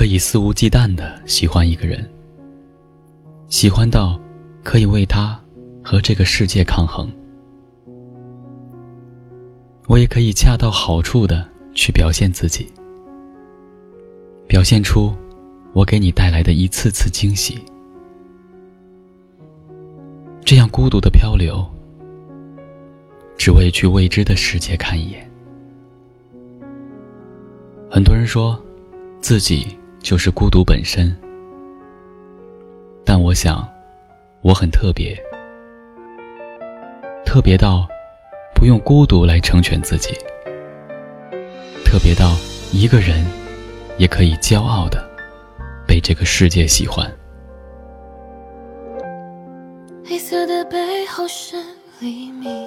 可以肆无忌惮的喜欢一个人，喜欢到可以为他和这个世界抗衡。我也可以恰到好处的去表现自己，表现出我给你带来的一次次惊喜。这样孤独的漂流，只为去未知的世界看一眼。很多人说，自己就是孤独本身，但我想，我很特别，特别到不用孤独来成全自己，特别到一个人也可以骄傲的被这个世界喜欢。黑色的背后是黎明，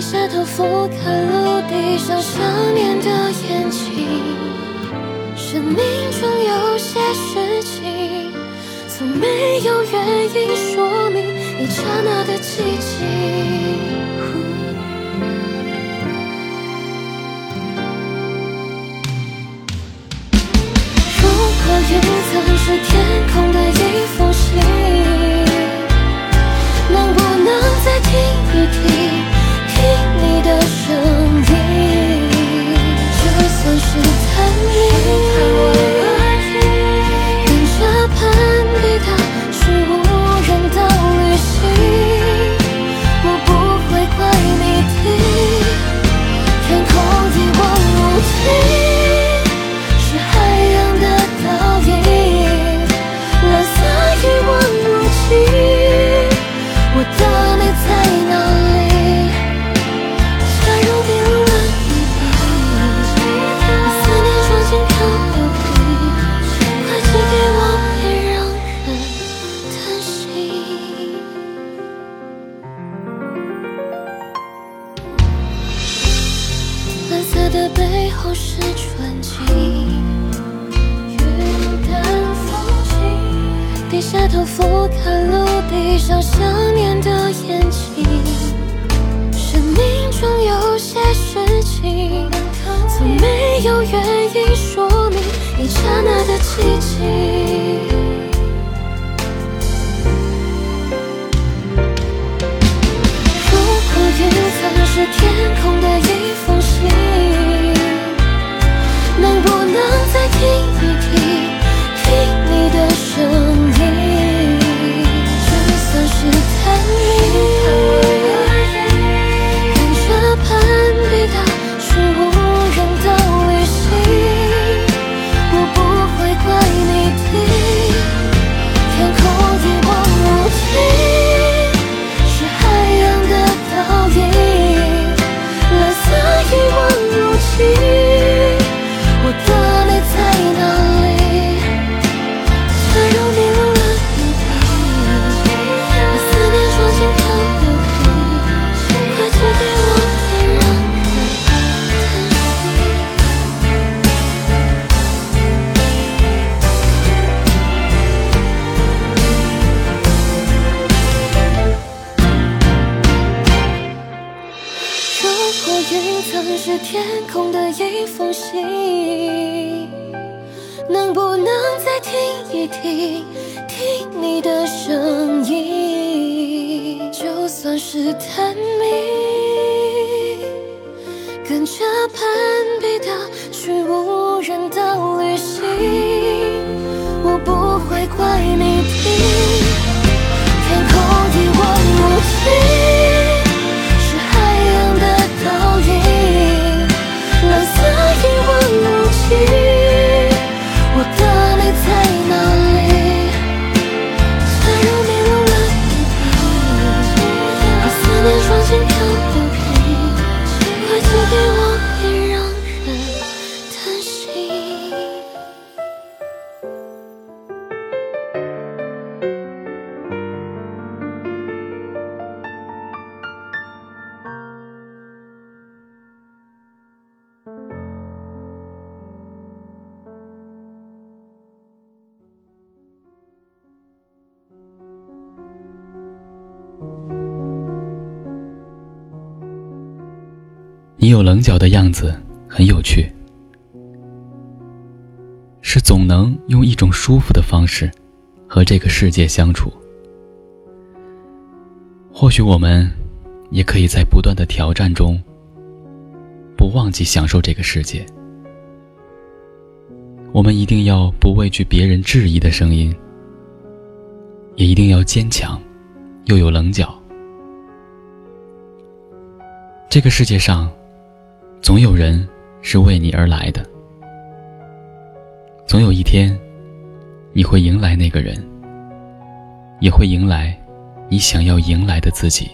低下头俯瞰陆地上想念的眼睛。生命中有些事情，从没有原因说明一刹那的寂静。如果云层是天空的一封信，能不能再听一，听头俯瞰陆地上想念的眼睛。生命中有些事情，从没有原因说明一刹那的寂静。如果云层是天空的一封信，能不能再听一听，云层是天空的一封信，能不能再听一听，听你的声音？就算是探秘，跟着攀比的去无人岛旅行，我不会怪你你有棱角的样子很有趣，是总能用一种舒服的方式和这个世界相处。或许我们也可以在不断的挑战中，不忘记享受这个世界。我们一定要不畏惧别人质疑的声音，也一定要坚强，又有棱角。这个世界上，总有人是为你而来的，总有一天，你会迎来那个人，也会迎来你想要迎来的自己。